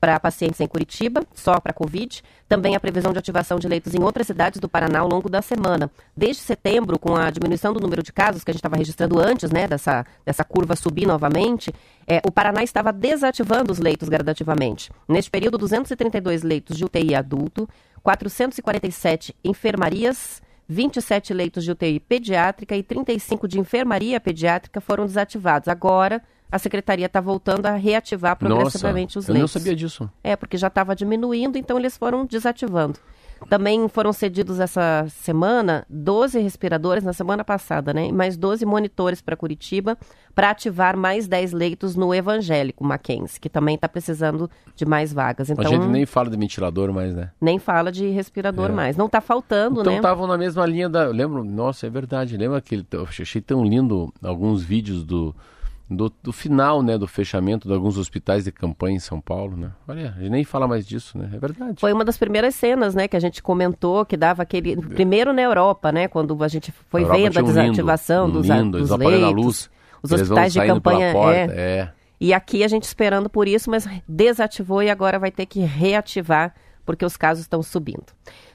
para pacientes em Curitiba, só para Covid. Também a previsão de ativação de leitos em outras cidades do Paraná ao longo da semana. Desde setembro, com a diminuição do número de casos que a gente estava registrando antes, né, dessa, dessa curva subir novamente, é, o Paraná estava desativando os leitos gradativamente. Neste período, 232 leitos de UTI adulto, 447 enfermarias, 27 leitos de UTI pediátrica e 35 de enfermaria pediátrica foram desativados. Agora, a secretaria está voltando a reativar progressivamente os eu não leitos. sabia disso. É, porque já estava diminuindo, então eles foram desativando. Também foram cedidos essa semana 12 respiradores na semana passada, né? Mais 12 monitores para Curitiba para ativar mais 10 leitos no Evangélico Mackenzie, que também está precisando de mais vagas. Então, a gente nem fala de ventilador mais, né? nem fala de respirador É. mais. Não está faltando, Então né? estavam na mesma linha da. Lembro, nossa, é verdade. Lembra aquele. Eu achei tão lindo alguns vídeos do, do, do final, né? Do fechamento de alguns hospitais de campanha em São Paulo, né? Olha, a gente nem fala mais disso, né? É verdade. Foi uma das primeiras cenas, né, que a gente comentou, que dava aquele. Primeiro na Europa, né? Quando a gente foi A vendo a desativação lindo, dos, lindo, dos leitos. luz. Os hospitais de campanha. porta, é. é. E aqui a gente esperando por isso, mas desativou e agora vai ter que reativar, porque os casos estão subindo.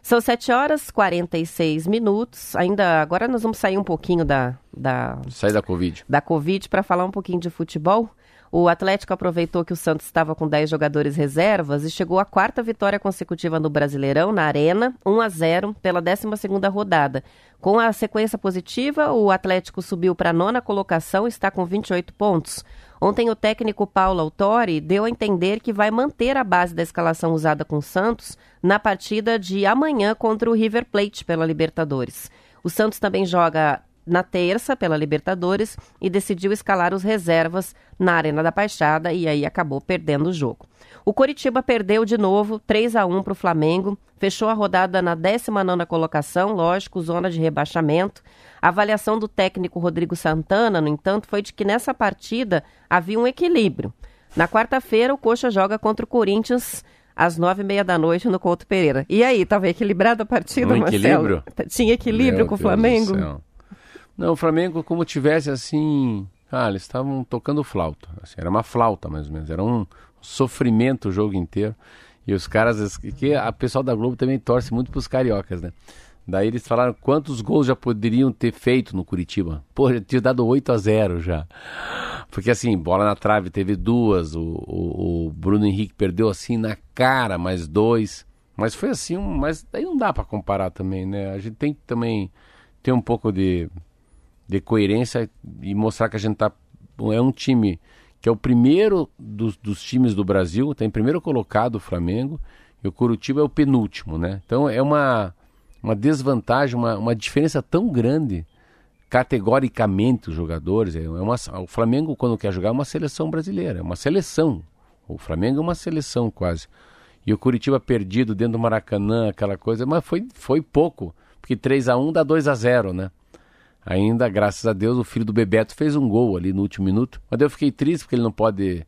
São 7 horas e 46 minutos. Ainda agora nós vamos sair um pouquinho da, da, Sai da Covid. da Covid para falar um pouquinho de futebol. O Atlético aproveitou que o Santos estava com 10 jogadores reservas e chegou à quarta vitória consecutiva no Brasileirão, na Arena, 1 a 0 pela 12ª rodada. Com a sequência positiva, o Atlético subiu para a nona colocação e está com 28 pontos. Ontem o técnico Paulo Autori deu a entender que vai manter a base da escalação usada com o Santos na partida de amanhã contra o River Plate pela Libertadores. O Santos também joga na terça pela Libertadores e decidiu escalar os reservas na Arena da Baixada e aí acabou perdendo o jogo. O Coritiba perdeu de novo 3 a 1 para o Flamengo, fechou a rodada na 19ª colocação, lógico, zona de rebaixamento. A avaliação do técnico Rodrigo Santana, no entanto, foi de que nessa partida havia um equilíbrio. Na quarta-feira, o Coxa joga contra o Corinthians às nove e meia da noite no Couto Pereira. E aí, estava equilibrada a partida, Um Marcelo? equilíbrio? Tinha equilíbrio Meu com o Deus Flamengo? Não, o Flamengo como tivesse assim, ah, eles estavam tocando flauta, assim, era uma flauta mais ou menos, era um sofrimento o jogo inteiro. E os caras, que a pessoal da Globo também torce muito pros cariocas, né? Daí eles falaram quantos gols já poderiam ter feito no Curitiba. Pô, já tinha dado 8 a 0 já. Porque assim, bola na trave teve duas, o, o, o Bruno Henrique perdeu assim na cara mais dois. Mas foi assim, um, mas daí não dá pra comparar também, né? A gente tem que também ter um pouco de, de coerência e mostrar que a gente tá. É um time que é o primeiro dos, dos times do Brasil, tem primeiro colocado o Flamengo, e o Curitiba é o penúltimo, né? Então é uma, uma desvantagem, uma, uma diferença tão grande categoricamente os jogadores. É uma, o Flamengo, quando quer jogar, é uma seleção brasileira, é uma seleção. O Flamengo é uma seleção quase. E o Curitiba perdido dentro do Maracanã, aquela coisa, mas foi, foi pouco, porque 3 a 1 dá 2 a 0 né? Ainda, graças a Deus, o filho do Bebeto fez um gol ali no último minuto. Mas eu fiquei triste porque ele não pode.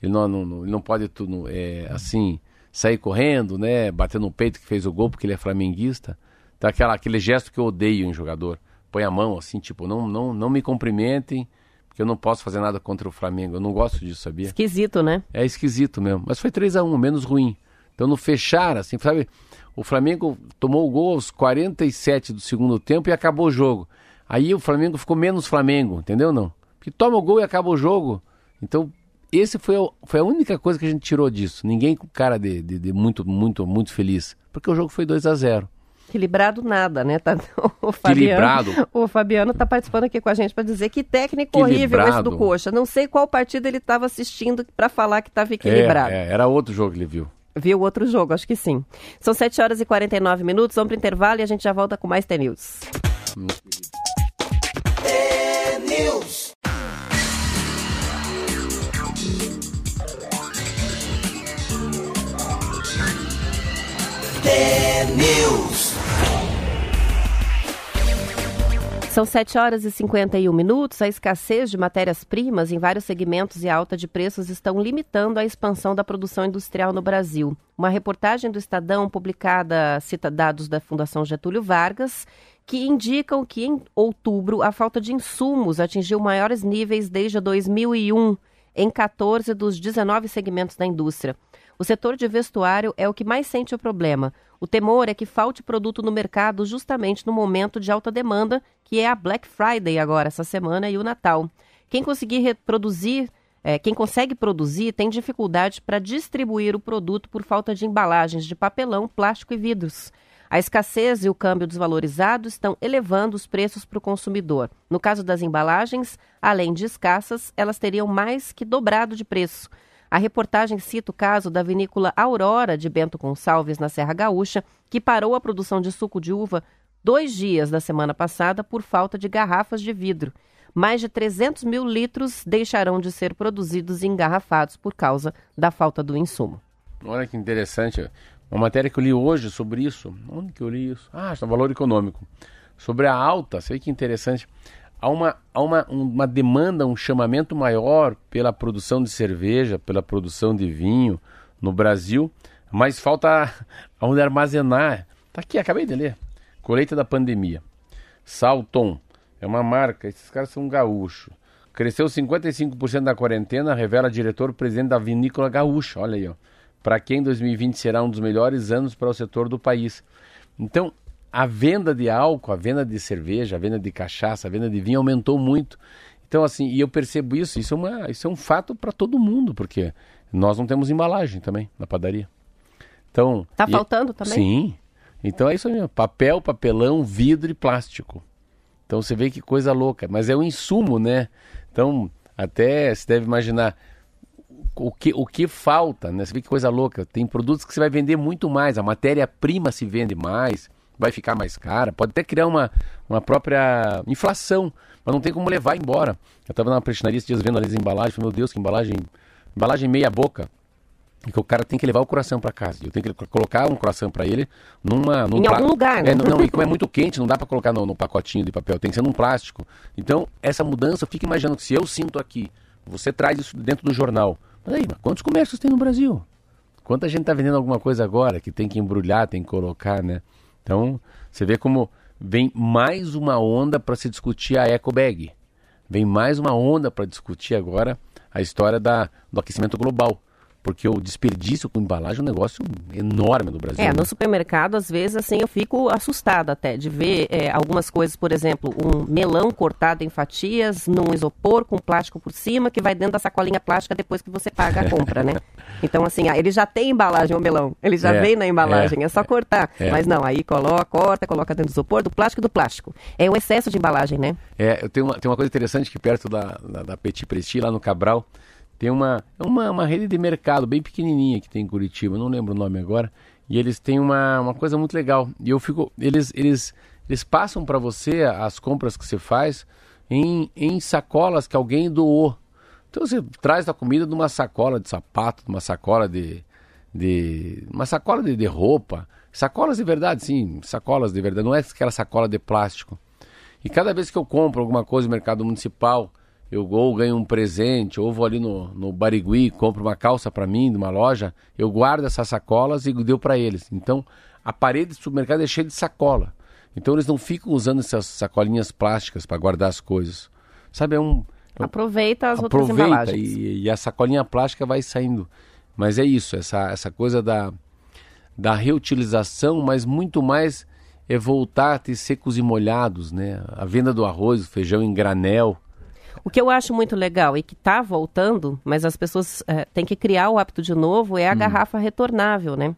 Ele não, não, ele não pode tudo, é, assim, sair correndo, né? Bater no peito que fez o gol porque ele é flamenguista. Então aquela, aquele gesto que eu odeio em jogador. Põe a mão assim, tipo, não, não, não me cumprimentem, porque eu não posso fazer nada contra o Flamengo. Eu não gosto disso, sabia? Esquisito, né? É esquisito mesmo. Mas foi 3 a 1 menos ruim. Então no fechar, assim, sabe? O Flamengo tomou o gol aos 47 do segundo tempo e acabou o jogo. Aí o Flamengo ficou menos Flamengo, entendeu não? Porque toma o gol e acaba o jogo. Então, esse foi, a- foi a única coisa que a gente tirou disso. Ninguém com cara de, de, de muito, muito, muito feliz. Porque o jogo foi 2 a 0 Equilibrado nada, né? Tá, o Fabiano, Equilibrado. O Fabiano tá participando aqui com a gente para dizer que técnico horrível esse do. Coxa. Não sei qual partido ele estava assistindo para falar que estava equilibrado. É, é, era outro jogo que ele viu. Viu outro jogo, acho que sim. São 7 horas e 49 minutos, vamos para intervalo e a gente já volta com mais T-News. News. News. São 7 horas e 51 minutos. A escassez de matérias-primas em vários segmentos e a alta de preços estão limitando a expansão da produção industrial no Brasil. Uma reportagem do Estadão, publicada, cita dados da Fundação Getúlio Vargas, que indicam que em outubro a falta de insumos atingiu maiores níveis desde 2001 em 14 dos 19 segmentos da indústria. O setor de vestuário é o que mais sente o problema. O temor é que falte produto no mercado justamente no momento de alta demanda, que é a Black Friday agora, essa semana, e o Natal. Quem conseguir reproduzir, eh, quem consegue produzir, tem dificuldade para distribuir o produto por falta de embalagens de papelão, plástico e vidros. A escassez e o câmbio desvalorizado estão elevando os preços para o consumidor. No caso das embalagens, além de escassas, elas teriam mais que dobrado de preço. A reportagem cita o caso da vinícola Aurora de Bento Gonçalves, na Serra Gaúcha, que parou a produção de suco de uva dois dias da semana passada por falta de garrafas de vidro. Mais de 300 mil litros deixarão de ser produzidos e engarrafados por causa da falta do insumo. Olha que interessante. Uma matéria que eu li hoje sobre isso. Onde que eu li isso? Ah, está no Valor Econômico. Sobre a alta, sei que interessante. Há uma, há uma, uma demanda, um chamamento maior pela produção de cerveja, pela produção de vinho no Brasil, mas falta onde armazenar. Tá aqui, acabei de ler. Colheita da pandemia. Salton é uma marca, esses caras são gaúchos. Cresceu 55% na quarentena, revela diretor-presidente da Vinícola Gaúcha. Olha aí, ó. Para quem 2020 será um dos melhores anos para o setor do país. Então, a venda de álcool, a venda de cerveja, a venda de cachaça, a venda de vinho aumentou muito. Então, assim, e eu percebo isso, isso é, uma, isso é um fato para todo mundo, porque nós não temos embalagem também na padaria. Então, Tá e- faltando também? Sim. Então é isso ó, papel, papelão, vidro e plástico. Então você vê que coisa louca, mas é um insumo, né? Então, até se deve imaginar o que, o que falta, né? Você vê que coisa louca. Tem produtos que você vai vender muito mais, a matéria-prima se vende mais, vai ficar mais cara, pode até criar uma, uma própria inflação, mas não tem como levar embora. Eu estava na prestinaria esses dias vendo ali as embalagens, falei, meu Deus, que embalagem, embalagem meia boca. E que o cara tem que levar o coração para casa. Eu tenho que colocar um coração para ele numa num Em algum lugar, né? É, não, não, e como é muito quente, não dá para colocar no, no pacotinho de papel, tem que ser num plástico. Então, essa mudança, fica imaginando que se eu sinto aqui, você traz isso dentro do jornal. Mas aí, mas quantos comércios tem no Brasil? Quanta gente está vendendo alguma coisa agora que tem que embrulhar, tem que colocar, né? Então, você vê como vem mais uma onda para se discutir a eco bag. Vem mais uma onda para discutir agora a história da, do aquecimento global. Porque o desperdício com embalagem é um negócio enorme no Brasil. É, né? no supermercado, às vezes, assim, eu fico assustada até de ver é, algumas coisas, por exemplo, um melão cortado em fatias, num isopor com plástico por cima, que vai dentro da sacolinha plástica depois que você paga a compra, né? Então, assim, ah, ele já tem embalagem, o melão. Ele já É, vem na embalagem, é, é, só cortar. é. Mas não, aí coloca, corta, coloca dentro do isopor, do plástico do plástico. É o excesso de embalagem, né? É, eu tenho uma, tem uma coisa interessante que perto da, da, da Petit Presti, lá no Cabral, tem uma, é uma, uma rede de mercado bem pequenininha que tem em Curitiba, não lembro o nome agora, e eles têm uma, uma coisa muito legal. E eu fico, eles, eles, eles passam para você as compras que você faz em, em sacolas que alguém doou. Então você traz a comida numa sacola de sapato, numa sacola de, de uma sacola de, de roupa, sacolas de verdade, sim, sacolas de verdade, não é aquela sacola de plástico. E cada vez que eu compro alguma coisa no mercado municipal, eu ou ganho um presente, ou vou ali no, no Barigui, compro uma calça para mim, numa loja, eu guardo essas sacolas e deu para eles. Então, a parede do supermercado é cheia de sacola. Então, eles não ficam usando essas sacolinhas plásticas para guardar as coisas. Sabe, é um... Aproveita as outras aproveita embalagens. e, e a sacolinha plástica vai saindo. Mas é isso, essa, essa coisa da, da reutilização, mas muito mais é voltar a ter secos e molhados, né? A venda do arroz, do feijão em granel. O que eu acho muito legal e que está voltando, mas as pessoas eh, têm que criar o hábito de novo, é a garrafa retornável, né?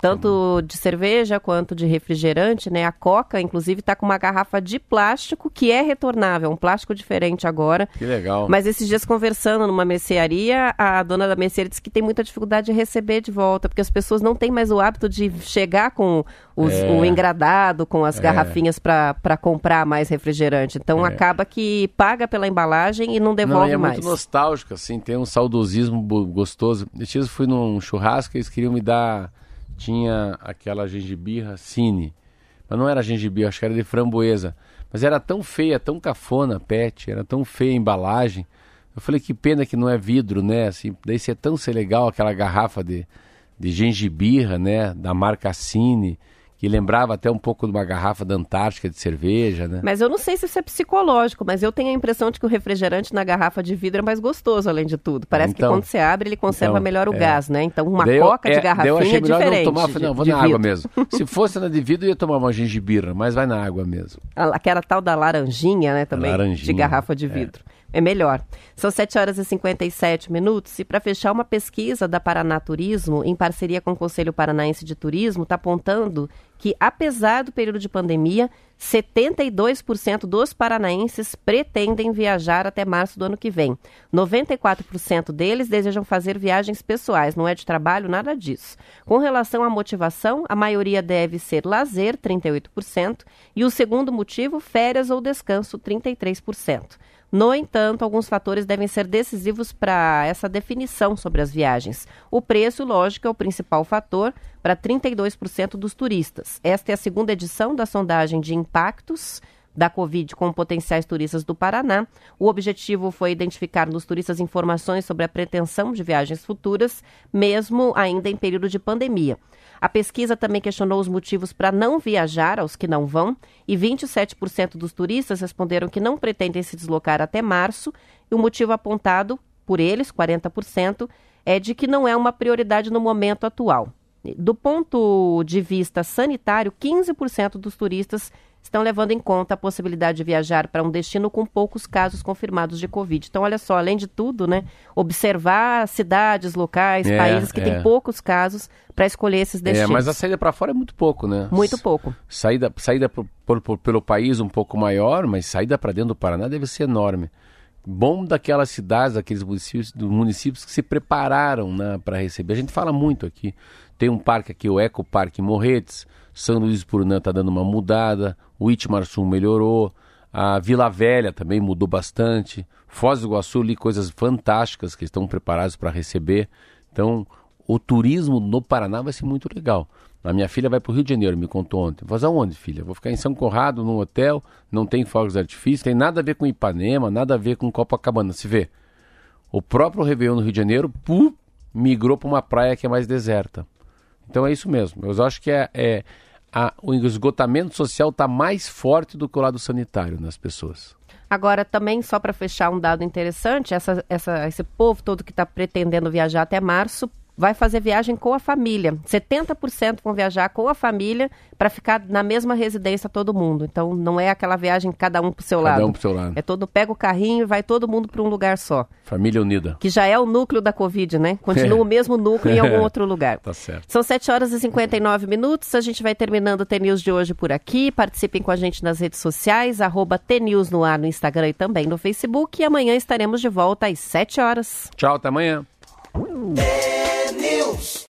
Tanto de cerveja quanto de refrigerante, né? A Coca, inclusive, está com uma garrafa de plástico que é retornável, um plástico diferente agora. Que legal. Mas esses dias conversando numa mercearia, a dona da mercearia disse que tem muita dificuldade de receber de volta, porque as pessoas não têm mais o hábito de chegar com os- É. o engradado, com as garrafinhas para comprar mais refrigerante. Então acaba que paga pela embalagem e não Não, devolve e é mais. muito nostálgico, assim, tem um saudosismo gostoso. Eu fui num churrasco e eles queriam me dar. Tinha aquela gengibirra cine. Mas não era gengibirra, acho que era de framboesa. Mas era tão feia, tão cafona a pet, era tão feia a embalagem. Eu falei, que pena que não é vidro, né? Assim, daí ser tão ser legal aquela garrafa de, de gengibirra, né? Da marca Cine, que lembrava até um pouco de uma garrafa da Antártica de cerveja, né? Mas eu não sei se isso é psicológico, mas eu tenho a impressão de que o refrigerante na garrafa de vidro é mais gostoso, além de tudo. Parece que Então. quando você abre, ele conserva Então, melhor o é. gás, né? Então, uma Daí eu- coca é, de daí garrafinha eu achei é melhor diferente. não tomar, falei, não, vou de na água vidro. mesmo. Se fosse na de vidro, eu ia tomar uma gengibirra, mas vai na água mesmo. Aquela tal da laranjinha, né, também, Laranjinha, de garrafa de é. vidro. É. melhor. São 7 horas e 57 minutos e para fechar uma pesquisa da Paraná Turismo, em parceria com o Conselho Paranaense de Turismo, está apontando que, apesar do período de pandemia, 72% dos paranaenses pretendem viajar até março do ano que vem. 94% deles desejam fazer viagens pessoais, não é de trabalho, nada disso. Com relação à motivação, a maioria deve ser lazer, 38%, e o segundo motivo, férias ou descanso, 33%. No entanto, alguns fatores devem ser decisivos para essa definição sobre as viagens. O preço, lógico, é o principal fator para 32% dos turistas. Esta é a segunda edição da sondagem de impactos da Covid com potenciais turistas do Paraná. O objetivo foi identificar nos turistas informações sobre a pretensão de viagens futuras, mesmo ainda em período de pandemia. A pesquisa também questionou os motivos para não viajar aos que não vão, e 27% dos turistas responderam que não pretendem se deslocar até março, e o motivo apontado por eles, 40%, é de que não é uma prioridade no momento atual. Do ponto de vista sanitário, 15% dos turistas estão levando em conta a possibilidade de viajar para um destino com poucos casos confirmados de Covid. Então, olha só, além de tudo, né, observar cidades, locais, É, países que é. têm poucos casos para escolher esses É, destinos. mas a saída para fora é muito pouco, né? Muito pouco. Saída, saída por- por- por- pelo país um pouco maior, mas saída para dentro do Paraná deve ser enorme. Bom daquelas cidades, daqueles municípios, dos municípios que se prepararam né, para receber. A gente fala muito aqui. Tem um parque aqui, o Eco Parque Morretes, São Luís Purunã está dando uma mudada, o Itmarsum melhorou, a Vila Velha também mudou bastante, Foz do Iguaçu li coisas fantásticas que estão preparados para receber. Então, o turismo no Paraná vai ser muito legal. A minha filha vai para o Rio de Janeiro, me contou ontem. Vou aonde, filha? Vou ficar em São Conrado, num hotel, não tem fogos de artifício, tem nada a ver com Ipanema, nada a ver com Copacabana. Se vê, o próprio Réveillon no Rio de Janeiro pu, migrou para uma praia que é mais deserta. Então é isso mesmo. Eu acho que é, é a- o esgotamento social está mais forte do que o lado sanitário nas pessoas. Agora, também, só para fechar um dado interessante, essa, essa- esse povo todo que está pretendendo viajar até março vai fazer viagem com a família. 70% vão viajar com a família para ficar na mesma residência todo mundo. Então, não é aquela viagem cada um para o seu Cada lado. um pro seu lado. É todo, pega o carrinho e vai todo mundo para um lugar só. Família unida. Que já é o núcleo da Covid, né? Continua É. o mesmo núcleo em algum outro lugar. Tá certo. São 7 horas e 59 minutos. A gente vai terminando o T-News de hoje por aqui. Participem com a gente nas redes sociais, arroba T-News no ar no Instagram e também no Facebook. E amanhã estaremos de volta às 7 horas. Tchau, até amanhã. É News.